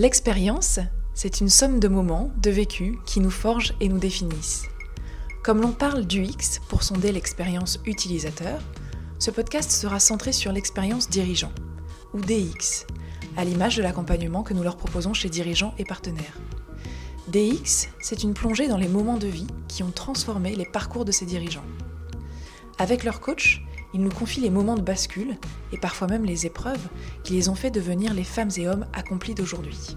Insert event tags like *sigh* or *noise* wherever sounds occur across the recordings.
L'expérience, c'est une somme de moments, de vécus qui nous forgent et nous définissent. Comme l'on parle du X pour sonder l'expérience utilisateur, ce podcast sera centré sur l'expérience dirigeant, ou DX, à l'image de l'accompagnement que nous leur proposons chez dirigeants et partenaires. DX, c'est une plongée dans les moments de vie qui ont transformé les parcours de ces dirigeants. Avec leur coach, ils nous confient les moments de bascule et parfois même les épreuves qui les ont fait devenir les femmes et hommes accomplis d'aujourd'hui.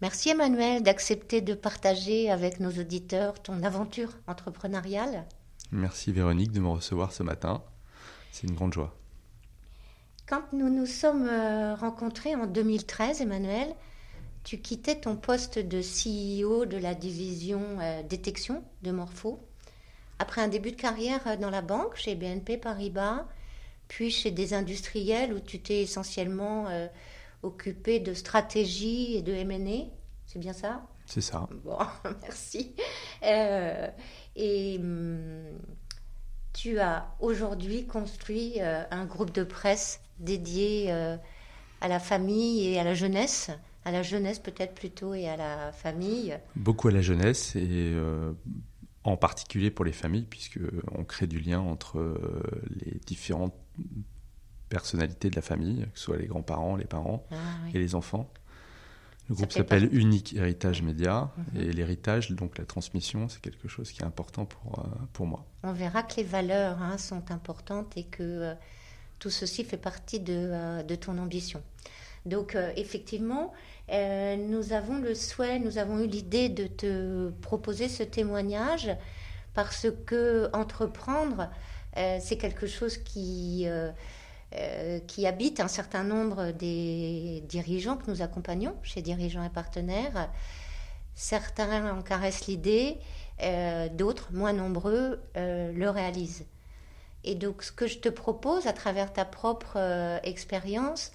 Merci Emmanuel d'accepter de partager avec nos auditeurs ton aventure entrepreneuriale. Merci Véronique de me recevoir ce matin. C'est une grande joie. Quand nous nous sommes euh, rencontrés en 2013, Emmanuel, tu quittais ton poste de CEO de la division euh, détection de Morpho après un début de carrière euh, dans la banque, chez BNP Paribas, puis chez des industriels où tu t'es essentiellement euh, occupé de stratégie et de M&A. C'est bien ça? C'est ça. Bon, *laughs* merci. Euh, et hum, tu as aujourd'hui construit un groupe de presse dédié à la famille et à la jeunesse à la jeunesse peut-être plutôt et à la famille. Beaucoup à la jeunesse et en particulier pour les familles, puisqu'on crée du lien entre euh, les différentes personnalités de la famille, que ce soit les grands-parents, les parents ah, et les enfants. Le groupe s'appelle Unique Héritage Média mhm. et l'héritage, donc la transmission, c'est quelque chose qui est important pour, euh, pour moi. On verra que les valeurs hein, sont importantes et que euh, tout ceci fait partie de, de ton ambition. Donc effectivement, euh, nous avons le souhait, nous avons eu l'idée de te proposer ce témoignage parce que entreprendre, euh, c'est quelque chose qui, euh, qui habite un certain nombre des dirigeants que nous accompagnons chez Dirigeants et Partenaires. Certains en caressent l'idée, d'autres, moins nombreux, le réalisent. Et donc, ce que je te propose à travers ta propre expérience,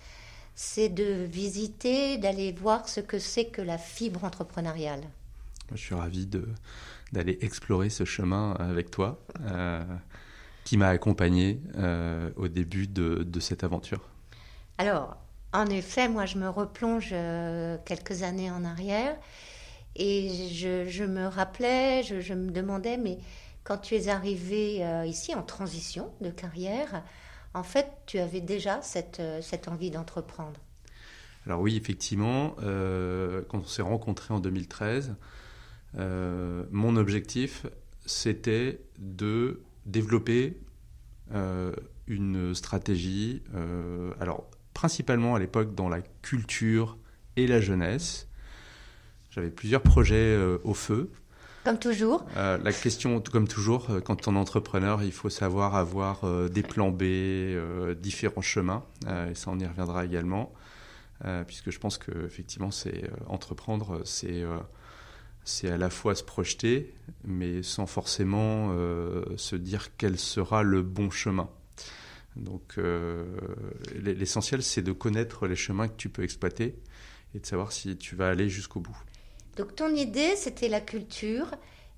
c'est de visiter, d'aller voir ce que c'est que la fibre entrepreneuriale. Je suis ravi d'aller explorer ce chemin avec toi, euh, qui m'a accompagné euh, au début de, cette aventure. Alors, en effet, moi, je me replonge euh, quelques années en arrière et je, me rappelais, je, je, me demandais, mais quand tu es arrivé ici en transition de carrière, en fait, tu avais déjà cette, euh, cette envie d'entreprendre. Alors oui, effectivement, euh, quand on s'est rencontrés en 2013, euh, mon objectif, c'était de développer une stratégie, alors principalement à l'époque dans la culture et la jeunesse. J'avais plusieurs projets au feu. Toujours. Euh, la question, comme toujours, euh, quand on est entrepreneur, il faut savoir avoir euh, des plans B, différents chemins. et ça, on y reviendra également. puisque je pense que effectivement, c'est entreprendre, c'est c'est à la fois se projeter, mais sans forcément se dire quel sera le bon chemin. Donc, l'essentiel, c'est de connaître les chemins que tu peux exploiter et de savoir si tu vas aller jusqu'au bout. Donc ton idée, c'était la culture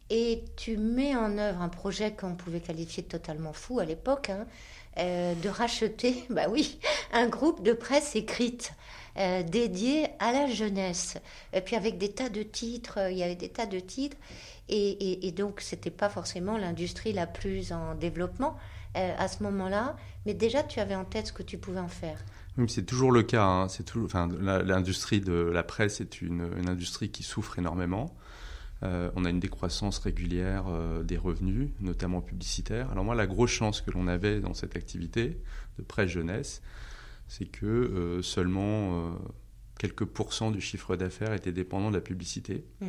et tu mets en œuvre un projet qu'on pouvait qualifier de totalement fou à l'époque, hein, euh, de racheter, *laughs* bah oui, un groupe de presse écrite euh, dédié à la jeunesse. Et puis avec des tas de titres, il y avait des tas de titres, et, donc c'était pas forcément l'industrie la plus en développement euh, à ce moment-là, mais déjà tu avais en tête ce que tu pouvais en faire c'est toujours le cas. Hein. C'est enfin, l'industrie de la presse est une, industrie qui souffre énormément. Euh, on a une décroissance régulière euh, des revenus, notamment publicitaires. Alors moi, la grosse chance que l'on avait dans cette activité de presse jeunesse, c'est que euh, seulement quelques pourcents du chiffre d'affaires étaient dépendants de la publicité. Mmh.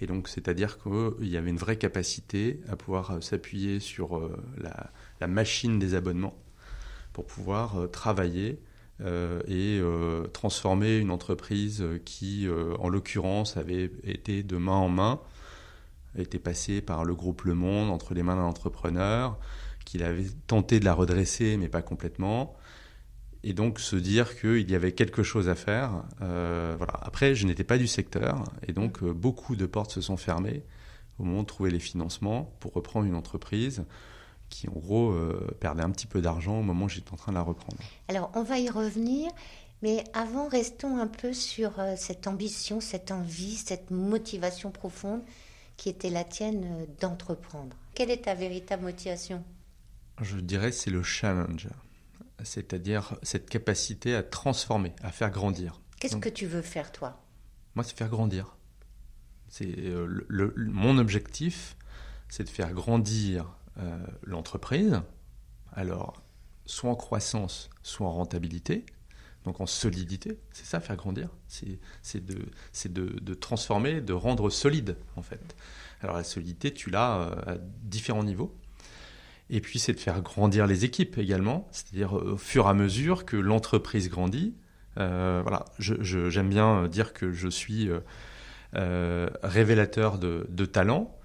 Et donc, c'est-à-dire qu'il y avait une vraie capacité à pouvoir s'appuyer sur la, machine des abonnements pour pouvoir euh, travailler euh, et euh, transformer une entreprise qui, en l'occurrence, avait été de main en main, était passée par le groupe Le Monde entre les mains d'un entrepreneur, qu'il avait tenté de la redresser, mais pas complètement. Et donc se dire qu'il y avait quelque chose à faire. voilà. Après, je n'étais pas du secteur, et donc beaucoup de portes se sont fermées au moment de trouver les financements pour reprendre une entreprise qui en gros perdait un petit peu d'argent au moment où j'étais en train de la reprendre. Alors on va y revenir, mais avant restons un peu sur cette ambition, cette envie, cette motivation profonde qui était la tienne d'entreprendre. Quelle est ta véritable motivation? Je dirais c'est le challenge, c'est-à-dire cette capacité à transformer, à faire grandir. Qu'est-ce que tu veux faire toi? Moi, c'est faire grandir. C'est euh, le, mon objectif, c'est de faire grandir euh, l'entreprise. Alors, soit en croissance, soit en rentabilité, donc en solidité. C'est ça, faire grandir. C'est de, de, transformer, de rendre solide, en fait. Alors, la solidité, tu l'as euh, à différents niveaux. Et puis, c'est de faire grandir les équipes également, c'est-à-dire au fur et à mesure que l'entreprise grandit. voilà, j'aime bien dire que je suis euh, révélateur de, talent.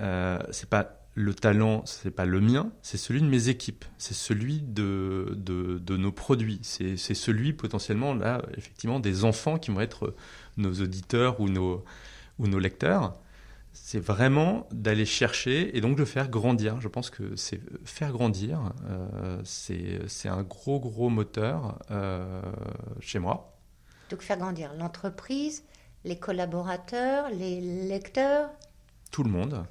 Euh, c'est pas le talent, c'est pas le mien, c'est celui de mes équipes, c'est celui de, de, nos produits, c'est celui potentiellement là effectivement des enfants qui vont être nos auditeurs ou nos, ou nos lecteurs. C'est vraiment d'aller chercher et donc de faire grandir. Je pense que c'est faire grandir, euh, c'est un gros gros moteur euh, chez moi. Donc faire grandir l'entreprise, les collaborateurs, les lecteurs Tout le monde.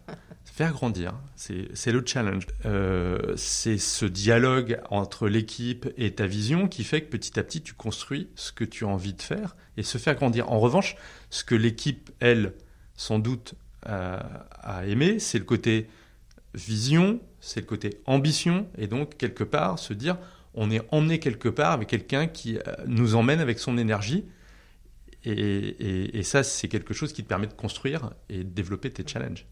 Faire grandir, c'est le challenge. Euh, c'est ce dialogue entre l'équipe et ta vision qui fait que petit à petit tu construis ce que tu as envie de faire et se faire grandir. En revanche, ce que l'équipe, elle, sans doute a, aimé, c'est le côté vision, c'est le côté ambition et donc quelque part se dire on est emmené quelque part avec quelqu'un qui euh, nous emmène avec son énergie et, ça, c'est quelque chose qui te permet de construire et de développer tes challenges.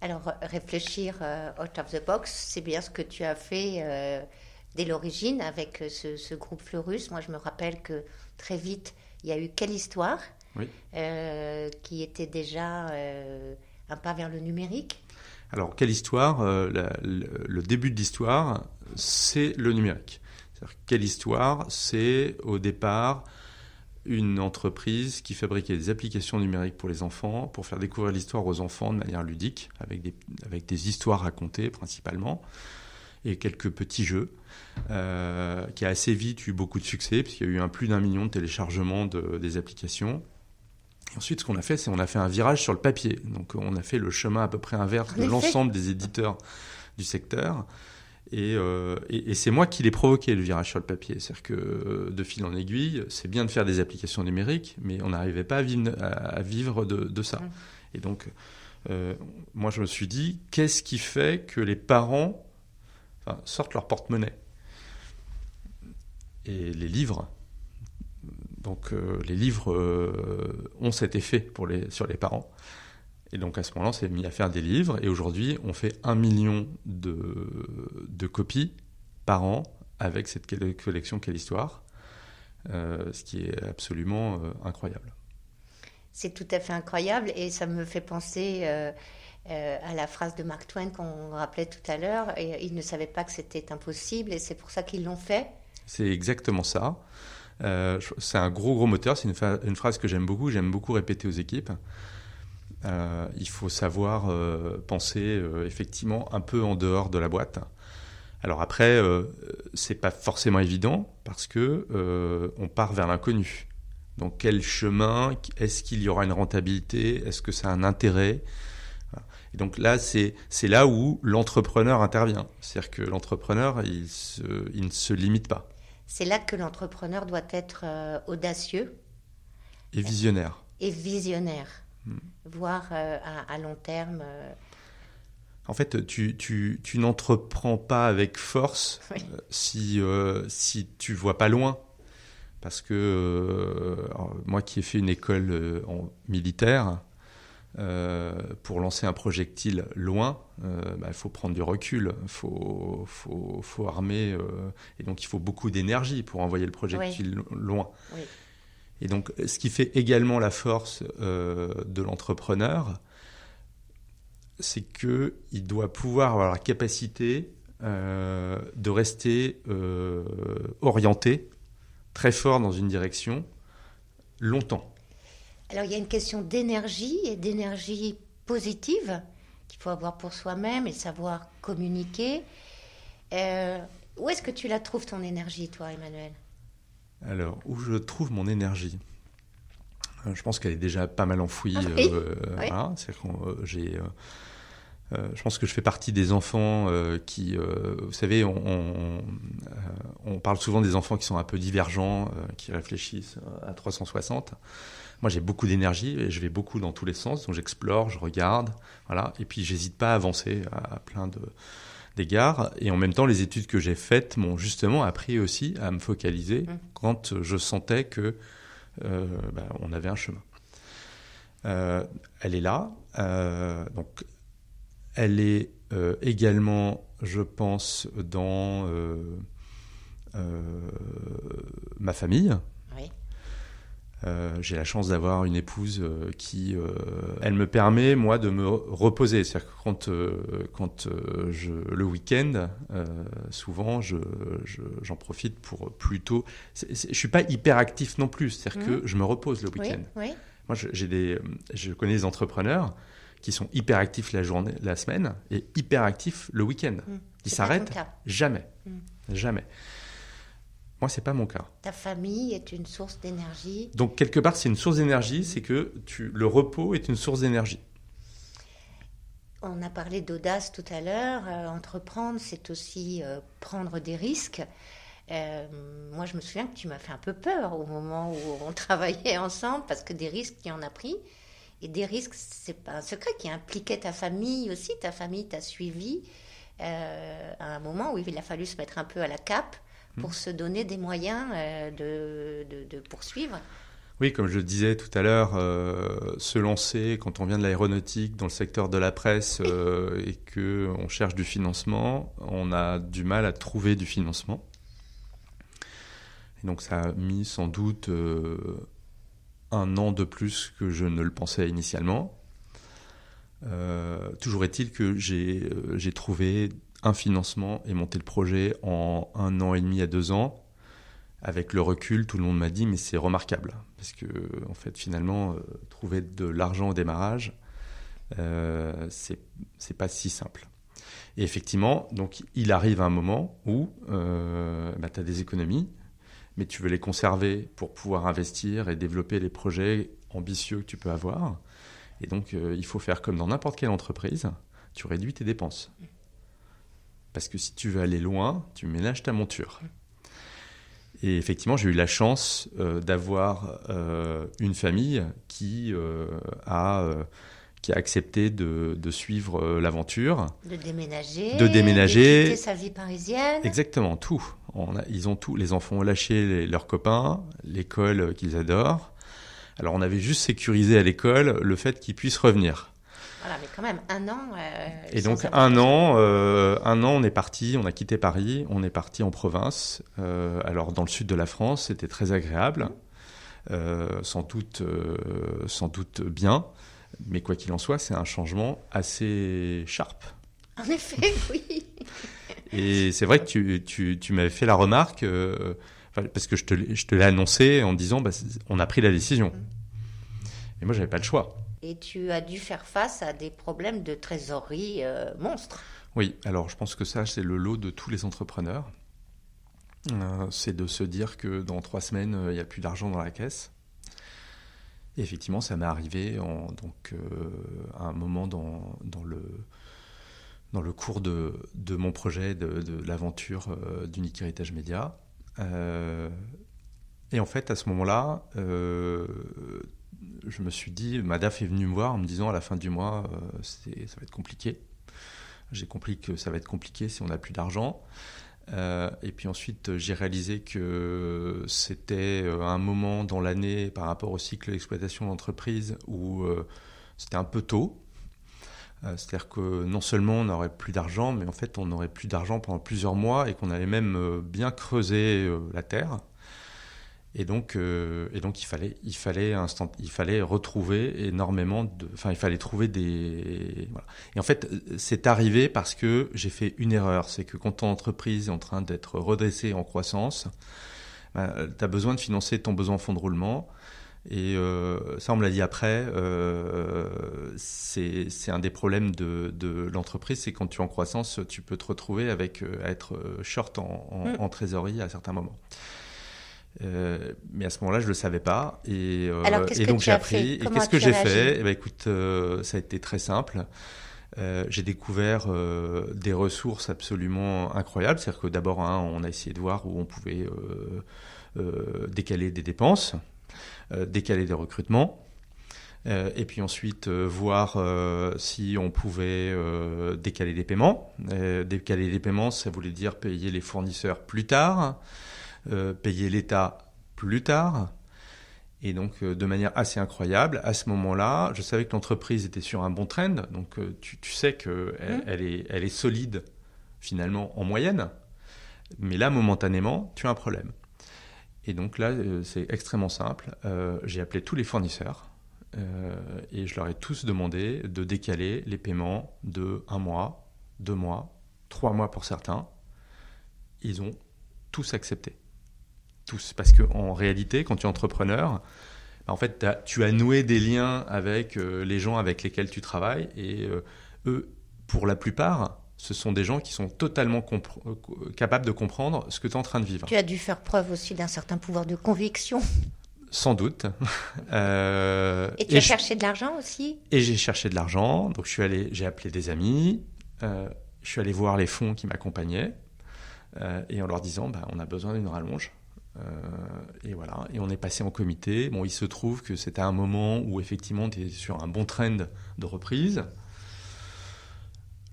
Alors, réfléchir euh, out of the box, c'est bien ce que tu as fait euh, dès l'origine avec euh, ce, groupe Fleurus. Moi, je me rappelle que très vite, il y a eu Quelle Histoire, qui était déjà un pas vers le numérique. Alors, Quelle Histoire le, le, début de l'histoire, c'est le numérique. Quelle Histoire, c'est au départ une entreprise qui fabriquait des applications numériques pour les enfants, pour faire découvrir l'histoire aux enfants de manière ludique, avec des, avec des histoires racontées principalement, et quelques petits jeux, euh, qui a assez vite eu beaucoup de succès, puisqu'il y a eu un plus d'un million de téléchargements de, des applications. Et ensuite, ce qu'on a fait, c'est qu'on a fait un virage sur le papier. Donc, on a fait le chemin à peu près inverse de l'ensemble des éditeurs du secteur. Euh, et, c'est moi qui l'ai provoqué, le virage sur le papier. C'est-à-dire que euh, de fil en aiguille, c'est bien de faire des applications numériques, mais on n'arrivait pas à vivre, de, ça. Mmh. Et donc, euh, moi, je me suis dit, qu'est-ce qui fait que les parents sortent leur porte-monnaie? Et les livres. Donc, les livres ont cet effet pour les, sur les parents. Et donc à ce moment-là, on s'est mis à faire des livres. Et aujourd'hui, on fait un million de, copies par an avec cette collection Quelle Histoire, euh, ce qui est absolument euh, incroyable. C'est tout à fait incroyable et ça me fait penser euh, à la phrase de Mark Twain qu'on rappelait tout à l'heure. Et ils ne savaient pas que c'était impossible et c'est pour ça qu'ils l'ont fait. C'est exactement ça. c'est un gros gros moteur. C'est une, une, phrase que j'aime beaucoup. J'aime beaucoup répéter aux équipes. Euh, il faut savoir euh, penser euh, effectivement un peu en dehors de la boîte. Alors après, c'est pas forcément évident parce que on part vers l'inconnu. Donc quel chemin Est-ce qu'il y aura une rentabilité Est-ce que ça a un intérêt? Et donc là, c'est là où l'entrepreneur intervient. C'est-à-dire que l'entrepreneur, il, il, ne se limite pas. C'est là que l'entrepreneur doit être audacieux. Et visionnaire. Et visionnaire. Hmm. Voir euh, à, long terme. Euh. En fait, tu, tu, tu n'entreprends pas avec force *laughs* euh, si, si tu vois pas loin. Parce que moi qui ai fait une école en militaire, pour lancer un projectile loin, bah, il faut prendre du recul, il faut, faut, faut, armer, et donc il faut beaucoup d'énergie pour envoyer le projectile loin. Oui. Et donc, ce qui fait également la force euh, de l'entrepreneur, c'est qu'il doit pouvoir avoir la capacité euh, de rester euh, orienté très fort dans une direction longtemps. Alors, il y a une question d'énergie et d'énergie positive qu'il faut avoir pour soi-même et savoir communiquer. où est-ce que tu la trouves ton énergie, toi, Emmanuel? Alors, où je trouve mon énergie je pense qu'elle est déjà pas mal enfouie. Oui. j'ai euh, je pense que je fais partie des enfants euh, qui, euh, vous savez, on, on, parle souvent des enfants qui sont un peu divergents, qui réfléchissent à 360. Moi, j'ai beaucoup d'énergie et je vais beaucoup dans tous les sens, donc j'explore, je regarde, voilà, et puis j'hésite pas à avancer à, plein de d'égards. Et en même temps, les études que j'ai faites m'ont justement appris aussi à me focaliser mmh. quand je sentais que bah, on avait un chemin. elle est là. donc elle est euh, également, je pense, dans euh, euh, ma famille. j'ai la chance d'avoir une épouse qui, elle me permet moi de me reposer. C'est-à-dire que quand, quand je, le week-end, souvent, je, j'en profite pour plutôt. je suis pas hyper actif non plus. C'est-à-dire que mmh. je me repose le week-end. Moi, j'ai des, je connais des entrepreneurs qui sont hyper actifs la journée, la semaine, et hyper actifs le week-end. Mmh. Ils s'arrêtent jamais, mmh. jamais. Moi, c'est pas mon cas. Ta famille est une source d'énergie. Donc quelque part, c'est une source d'énergie, c'est que tu, le repos est une source d'énergie. On a parlé d'audace tout à l'heure. Euh, entreprendre, c'est aussi euh, prendre des risques. Euh, moi, je me souviens que tu m'as fait un peu peur au moment où on *laughs* travaillait ensemble parce que des risques, tu en as pris. Et des risques, c'est pas un secret, qui impliquait ta famille aussi. Ta famille t'a suivi à un moment où il a fallu se mettre un peu à la cape pour mmh. se donner des moyens euh, de, de, poursuivre. Oui, comme je le disais tout à l'heure, euh, se lancer quand on vient de l'aéronautique dans le secteur de la presse et que on cherche du financement, on a du mal à trouver du financement. Et donc ça a mis sans doute un an de plus que je ne le pensais initialement. Euh, toujours est-il que euh, j'ai trouvé un financement et monté le projet en un an et demi à deux ans. Avec le recul, tout le monde m'a dit mais c'est remarquable parce que en fait finalement euh, trouver de l'argent au démarrage, euh, c'est pas si simple. Et effectivement, donc il arrive un moment où bah, tu as des économies, mais tu veux les conserver pour pouvoir investir et développer les projets ambitieux que tu peux avoir. Et donc, euh, il faut faire comme dans n'importe quelle entreprise, tu réduis tes dépenses. Parce que si tu veux aller loin, tu ménages ta monture. Et effectivement, j'ai eu la chance euh, d'avoir euh, une famille qui a qui a accepté de, de suivre l'aventure. De déménager. De déménager. De quitter sa vie parisienne. Exactement, tout ils ont tout, les enfants ont lâché leurs copains, l'école qu'ils adorent. Alors on avait juste sécurisé à l'école le fait qu'ils puissent revenir. Voilà, mais quand même un an. Euh, et donc un an, euh, un an, on est parti, on a quitté Paris, on est parti en province. Euh, alors dans le sud de la France, c'était très agréable, sans doute, sans doute bien, mais quoi qu'il en soit, c'est un changement assez sharp. En effet, *laughs* oui. Et c'est vrai que tu, tu, tu m'avais fait la remarque, parce que je te, je te l'ai annoncé en disant, bah, on a pris la décision. Et moi, j'avais pas le choix. Et tu as dû faire face à des problèmes de trésorerie euh, monstres. Oui, alors je pense que ça, c'est le lot de tous les entrepreneurs. Euh, c'est de se dire que dans trois semaines, il n'y a plus d'argent dans la caisse. Et effectivement, ça m'est arrivé en, donc, à un moment dans, le, cours de, mon projet de, l'aventure euh, d'Unique Héritage Média. Euh, et en fait, à ce moment-là, euh, je me suis dit, Madaf est venu me voir en me disant à la fin du mois, ça va être compliqué. J'ai compris que ça va être compliqué si on n'a plus d'argent. et puis ensuite, j'ai réalisé que c'était un moment dans l'année par rapport au cycle d'exploitation d'entreprise où c'était un peu tôt euh, c'est-à-dire que non seulement on n'aurait plus d'argent, mais en fait on n'aurait plus d'argent pendant plusieurs mois et qu'on allait même euh, bien creuser euh, la terre. Et donc, et donc il fallait, il fallait instant, il fallait retrouver énormément de, enfin il fallait trouver des, voilà. Et en fait, c'est arrivé parce que j'ai fait une erreur, c'est que quand ton entreprise est en train d'être redressée en croissance, ben, tu as besoin de financer ton besoin en fonds de roulement. Et euh, ça, on me l'a dit après, euh, c'est un des problèmes de, de l'entreprise, c'est quand tu es en croissance, tu peux te retrouver avec à être short en, en, mm. en, trésorerie à certains moments. Euh, mais à ce moment-là, je le savais pas. Et, euh, et donc j'ai appris. Et qu'est-ce que j'ai fait? Eh ben, écoute, euh, ça a été très simple. J'ai découvert des ressources absolument incroyables. C'est-à-dire que d'abord, hein, on a essayé de voir où on pouvait décaler des dépenses, décaler des recrutements. et puis ensuite voir si on pouvait décaler des paiements. décaler les paiements, ça voulait dire payer les fournisseurs plus tard. Euh, payer l'État plus tard. Et donc, euh, de manière assez incroyable, à ce moment-là, je savais que l'entreprise était sur un bon trend. Donc, euh, tu, sais qu'elle mmh. elle est, elle est solide, finalement, en moyenne. Mais là, momentanément, tu as un problème. Et donc là, c'est extrêmement simple. J'ai appelé tous les fournisseurs et je leur ai tous demandé de décaler les paiements de un mois, deux mois, trois mois pour certains. Ils ont tous accepté tous. Parce qu'en réalité, quand tu es entrepreneur, en fait, tu as noué des liens avec euh, les gens avec lesquels tu travailles. Et euh, eux, pour la plupart, ce sont des gens qui sont totalement euh, capables de comprendre ce que tu es en train de vivre. Tu as dû faire preuve aussi d'un certain pouvoir de conviction. Sans doute. *laughs* et tu as cherché de l'argent aussi? Et j'ai cherché de l'argent. Donc j'ai appelé des amis. je suis allé voir les fonds qui m'accompagnaient. et en leur disant, bah, on a besoin d'une rallonge. Euh, et voilà, et on est passé en comité. Bon, il se trouve que c'était un moment où effectivement tu es sur un bon trend de reprise.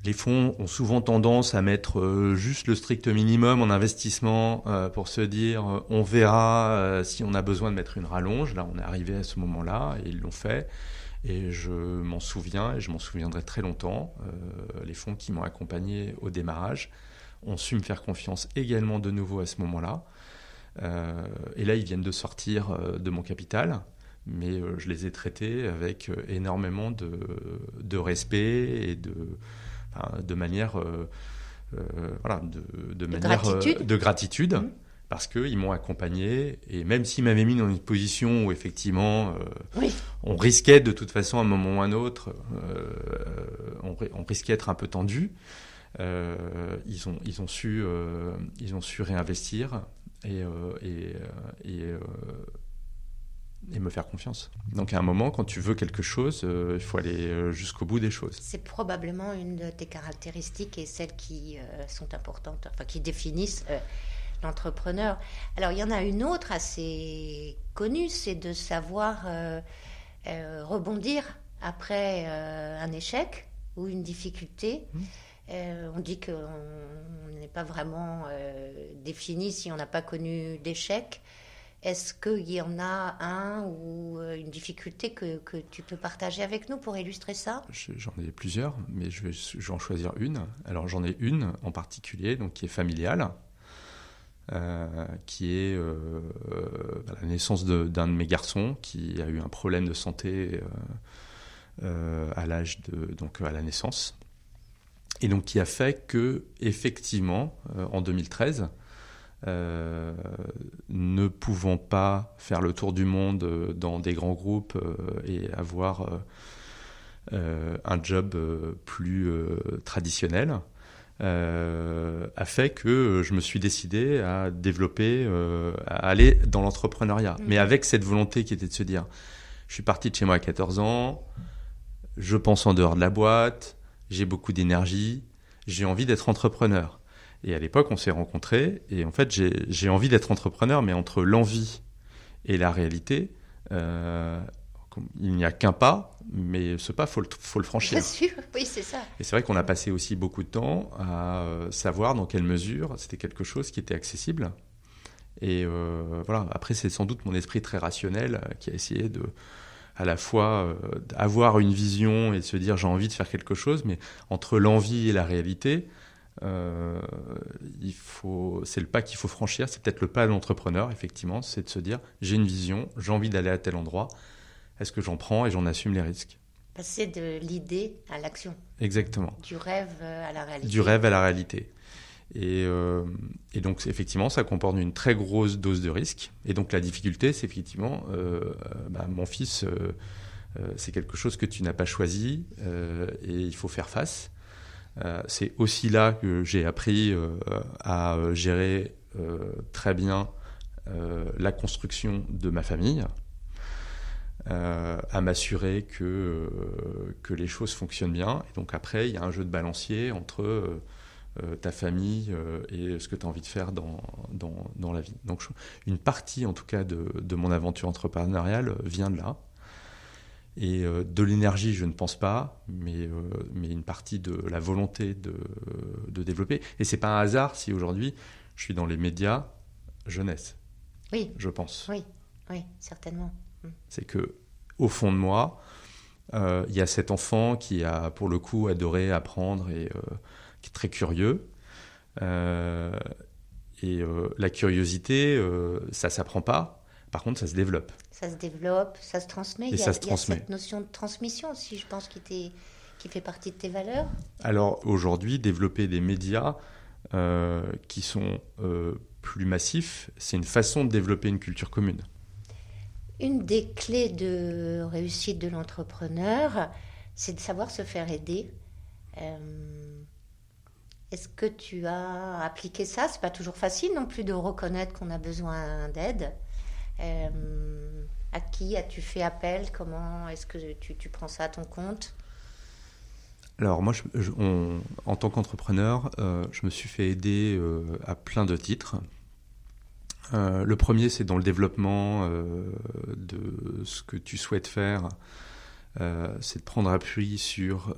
Les fonds ont souvent tendance à mettre euh, juste le strict minimum en investissement euh, pour se dire on verra si on a besoin de mettre une rallonge. Là, on est arrivé à ce moment-là et ils l'ont fait. Et je m'en souviens et je m'en souviendrai très longtemps. les fonds qui m'ont accompagné au démarrage ont su me faire confiance également de nouveau à ce moment-là. Euh, et là, ils viennent de sortir euh, de mon capital mais euh, je les ai traités avec énormément de, de respect et de, de manière, voilà, de, de, manière gratitude. de gratitude. Mmh. Parce qu'ils m'ont accompagné, et même s'ils m'avaient mis dans une position où effectivement on risquait de toute façon à un moment ou à un autre, on, on, risquait d'être un peu tendu, ils, ont, ils, ont su, ils ont su réinvestir, et, euh, et, euh, et, euh, et, me faire confiance. Donc à un moment, quand tu veux quelque chose, il faut aller jusqu'au bout des choses. C'est probablement une de tes caractéristiques et celles qui sont importantes, enfin qui définissent l'entrepreneur. Alors il y en a une autre assez connue, c'est de savoir rebondir après un échec ou une difficulté. Mmh. Euh, on dit qu'on n'est pas vraiment euh, défini si on n'a pas connu d'échec. Est-ce qu'il y en a un ou euh, une difficulté que, tu peux partager avec nous pour illustrer ça? J'en ai plusieurs, mais je vais, en choisir une. Alors j'en ai une en particulier, donc qui est familiale, qui est la naissance d'un de, mes garçons qui a eu un problème de santé à l'âge donc à la naissance et donc qui a fait que, effectivement, euh, en 2013, euh, ne pouvant pas faire le tour du monde euh, dans des grands groupes et avoir un job plus traditionnel, a fait que je me suis décidé à développer, à aller dans l'entrepreneuriat. Mmh. Mais avec cette volonté qui était de se dire, je suis parti de chez moi à 14 ans, je pense en dehors de la boîte, j'ai beaucoup d'énergie, j'ai envie d'être entrepreneur. Et à l'époque, on s'est rencontrés, et en fait, j'ai envie d'être entrepreneur, mais entre l'envie et la réalité, euh, il n'y a qu'un pas, mais ce pas, faut le, faut le franchir. Bien sûr, oui, c'est ça. Et c'est vrai qu'on a passé aussi beaucoup de temps à euh, savoir dans quelle mesure c'était quelque chose qui était accessible. Et euh, voilà, après, c'est sans doute mon esprit très rationnel qui a essayé de, à la fois euh, avoir une vision et se dire j'ai envie de faire quelque chose, mais entre l'envie et la réalité, euh, il faut, c'est le pas qu'il faut franchir. C'est peut-être le pas de l'entrepreneur, effectivement, c'est de se dire j'ai une vision, j'ai envie d'aller à tel endroit. Est-ce que j'en prends et j'en assume les risques? Passer de l'idée à l'action. Exactement. Du rêve à la réalité. Du rêve à la réalité. Et, et, donc, effectivement, ça comporte une très grosse dose de risque. Et donc, la difficulté, c'est effectivement, bah, mon fils, c'est quelque chose que tu n'as pas choisi et il faut faire face. c'est aussi là que j'ai appris à gérer très bien la construction de ma famille. Euh, à m'assurer que, euh, que les choses fonctionnent bien. Et donc après, il y a un jeu de balancier entre euh, ta famille et ce que tu as envie de faire dans, dans, dans la vie. Donc une partie, en tout cas, de, de, mon aventure entrepreneuriale vient de là. Et de l'énergie, je ne pense pas, mais, mais une partie de la volonté de, de développer. Et c'est pas un hasard si aujourd'hui je suis dans les médias jeunesse. Oui. Je pense. Oui, oui, certainement. C'est que au fond de moi, euh, il y a cet enfant qui a pour le coup adoré apprendre et euh, qui est très curieux. Euh, et la curiosité, ça s'apprend pas. Par contre, ça se développe. Ça se développe, ça se transmet. Et il y a, ça se transmet. cette notion de transmission aussi, je pense, qui, qui fait partie de tes valeurs. Alors aujourd'hui, développer des médias qui sont plus massifs, c'est une façon de développer une culture commune. Une des clés de réussite de l'entrepreneur, c'est de savoir se faire aider. Euh, est-ce que tu as appliqué ça? C'est pas toujours facile non plus de reconnaître qu'on a besoin d'aide. Euh, à qui as-tu fait appel? Comment est-ce que tu, prends ça à ton compte? Alors moi, en tant qu'entrepreneur, euh, je me suis fait aider à plein de titres. Euh, le premier, c'est dans le développement euh, de ce que tu souhaites faire. Euh, c'est de prendre appui sur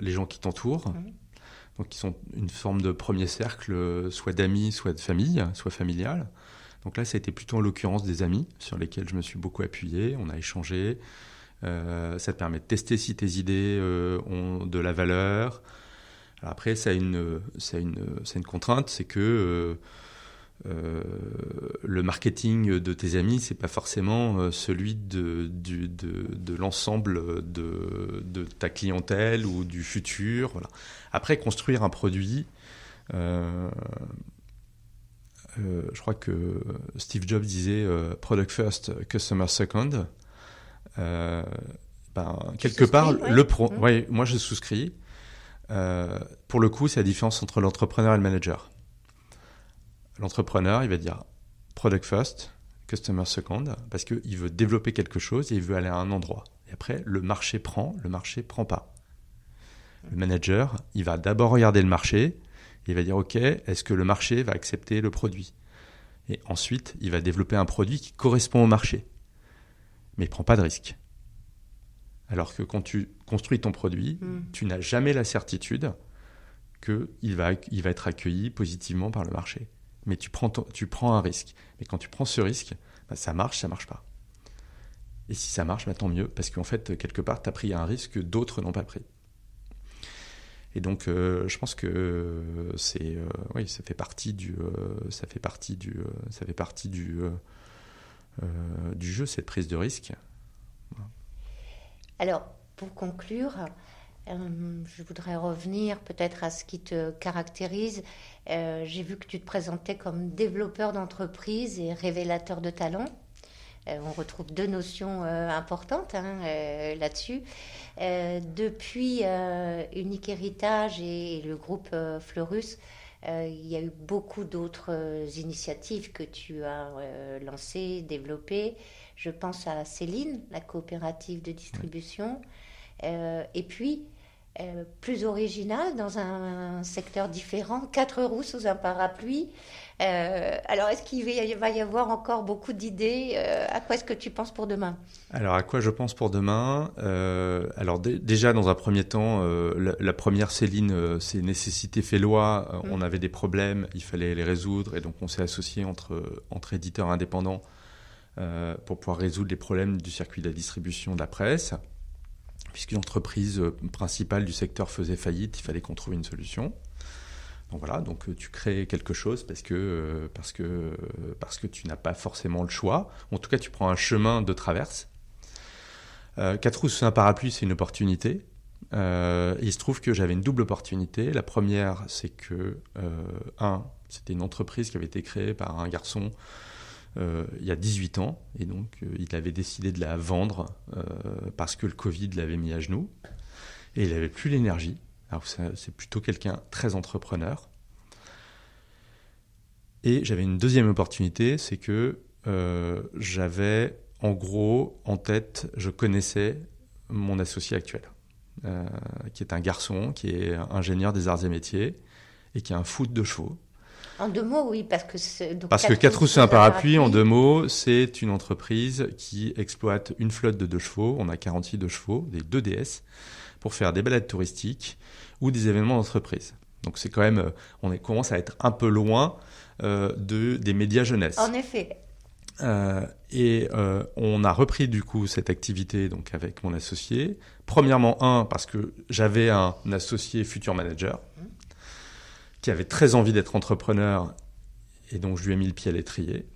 les gens qui t'entourent. Mmh. Donc, qui sont une forme de premier cercle, soit d'amis, soit de famille, soit familial. Donc là, ça a été plutôt en l'occurrence des amis sur lesquels je me suis beaucoup appuyé. On a échangé. ça te permet de tester si tes idées ont de la valeur. après, ça a une, une, une contrainte, c'est que euh, le marketing de tes amis, c'est pas forcément euh, celui de, de, l'ensemble de, ta clientèle ou du futur. Voilà. Après, construire un produit, euh, je crois que Steve Jobs disait product first, customer second. Ben, quelque part, le pro, mmh. moi je souscris. pour le coup, c'est la différence entre l'entrepreneur et le manager l'entrepreneur, il va dire product first, customer second, parce qu'il veut développer quelque chose et il veut aller à un endroit. Et après, le marché prend, le marché prend pas. Le manager, il va d'abord regarder le marché, il va dire, OK, est-ce que le marché va accepter le produit? Et ensuite, il va développer un produit qui correspond au marché. Mais il ne prend pas de risque. Alors que quand tu construis ton produit, hmm. tu n'as jamais la certitude qu'il va, il va être accueilli positivement par le marché mais tu prends, tu prends un risque. Mais quand tu prends ce risque, bah, ça marche, ça marche pas. Et si ça marche, bah, tant mieux, parce qu'en fait, quelque part, tu as pris un risque que d'autres n'ont pas pris. Et donc, euh, je pense que c'est, euh, oui, ça fait partie du, euh, ça fait partie du, ça fait partie du, du jeu, cette prise de risque. Alors, pour conclure, euh, je voudrais revenir peut-être à ce qui te caractérise. Euh, j'ai vu que tu te présentais comme développeur d'entreprise et révélateur de talent. Euh, on retrouve deux notions importantes hein, là-dessus. depuis Unique Héritage et, le groupe Fleurus, il y a eu beaucoup d'autres initiatives que tu as lancées, développées. Je pense à Céline, la coopérative de distribution. et puis, euh, plus original dans un, secteur différent, quatre roues sous un parapluie. Euh, alors, est-ce qu'il va y avoir encore beaucoup d'idées euh, À quoi est-ce que tu penses pour demain? Alors, à quoi je pense pour demain? Alors, déjà, dans un premier temps, la, première Céline, c'est nécessité fait loi. On mm. avait des problèmes, il fallait les résoudre, et donc on s'est associé entre, entre éditeurs indépendants pour pouvoir résoudre les problèmes du circuit de la distribution de la presse puisqu'une entreprise euh, principale du secteur faisait faillite, il fallait qu'on trouve une solution. Donc voilà, donc euh, tu crées quelque chose parce que, euh, parce que, parce que tu n'as pas forcément le choix. En tout cas, tu prends un chemin de traverse. quatre roues sous un parapluie, c'est une opportunité. Il se trouve que j'avais une double opportunité. La première, c'est que, un, c'était une entreprise qui avait été créée par un garçon euh, il y a 18 ans, et donc il avait décidé de la vendre parce que le Covid l'avait mis à genoux, et il n'avait plus l'énergie. Alors c'est plutôt quelqu'un très entrepreneur. Et j'avais une deuxième opportunité, c'est que j'avais en gros en tête, je connaissais mon associé actuel. Euh, qui est un garçon, qui est ingénieur des arts et métiers et qui a un foot de chevaux. En deux mots, oui, parce que. Parce que Quatre c'est un parapluie, en deux mots, c'est une entreprise qui exploite une flotte de deux chevaux. On a 46 de chevaux, des 2 DS, pour faire des balades touristiques ou des événements d'entreprise. Donc c'est quand même, euh, on commence à être un peu loin euh, de, des médias jeunesse. En effet. Euh, et euh, on a repris du coup cette activité donc avec mon associé. Premièrement, un, parce que j'avais un associé futur manager qui avait très envie d'être entrepreneur et donc je lui ai mis le pied à l'étrier.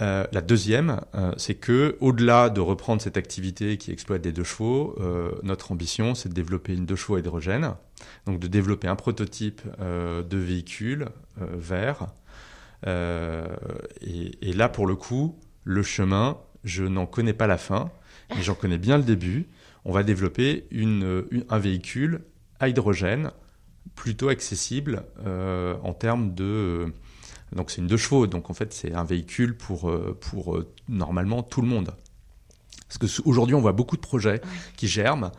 Euh, la deuxième, c'est que au-delà de reprendre cette activité qui exploite des deux chevaux, notre ambition c'est de développer une deux chevaux à hydrogène, donc de développer un prototype de véhicule vert euh, et, là, pour le coup, le chemin, je n'en connais pas la fin, mais j'en connais bien le début. On va développer un véhicule à hydrogène plutôt accessible euh, en termes de... Donc c'est une deux chevaux, donc en fait c'est un véhicule pour, euh, pour normalement tout le monde. Parce qu'aujourd'hui on voit beaucoup de projets qui germent,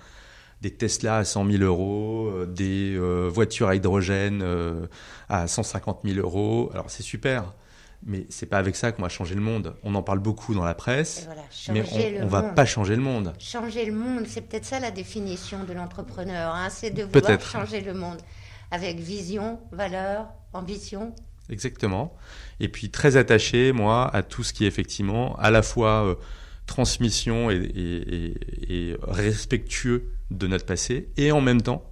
des Tesla à 100 000 euros, euh, des euh, voitures à hydrogène euh, à 150 000 euros. Alors c'est super, mais c'est pas avec ça qu'on va changer le monde. On en parle beaucoup dans la presse, mais on, ne va pas changer le monde. Changer le monde, c'est peut-être ça la définition de l'entrepreneur, hein, c'est de vouloir changer le monde avec vision, valeur, ambition. Exactement. Et puis très attaché, moi, à tout ce qui est effectivement à la fois transmission et, respectueux de notre passé, et en même temps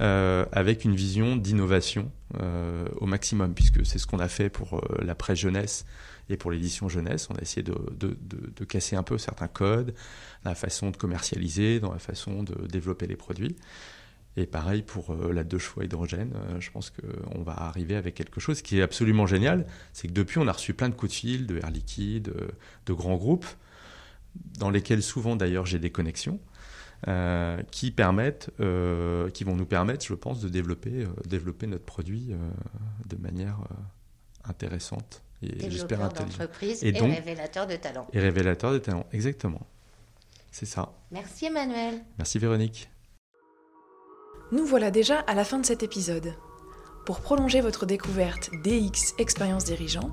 euh, avec une vision d'innovation euh, au maximum, puisque c'est ce qu'on a fait pour euh, la presse jeunesse et pour l'édition jeunesse. On a essayé de, casser un peu certains codes, la façon de commercialiser, dans la façon de développer les produits. Et pareil pour la deux choix hydrogène, je pense qu'on va arriver avec quelque chose qui est absolument génial. C'est que depuis, on a reçu plein de coups de fil de Air Liquide, de grands groupes, dans lesquels souvent d'ailleurs j'ai des connexions, euh, qui permettent, euh, qui vont nous permettre, je pense, de développer, euh, développer notre produit de manière intéressante et j'espère intelligente. Et, et révélateur de talent. Et révélateur de talent, exactement. C'est ça. Merci Emmanuel. Merci Véronique. Nous voilà déjà à la fin de cet épisode. Pour prolonger votre découverte DX Expérience Dirigeant,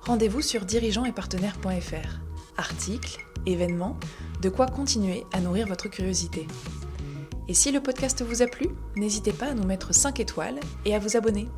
rendez-vous sur dirigeantetpartenaires.fr. Articles, événements, de quoi continuer à nourrir votre curiosité. Et si le podcast vous a plu, n'hésitez pas à nous mettre 5 étoiles et à vous abonner.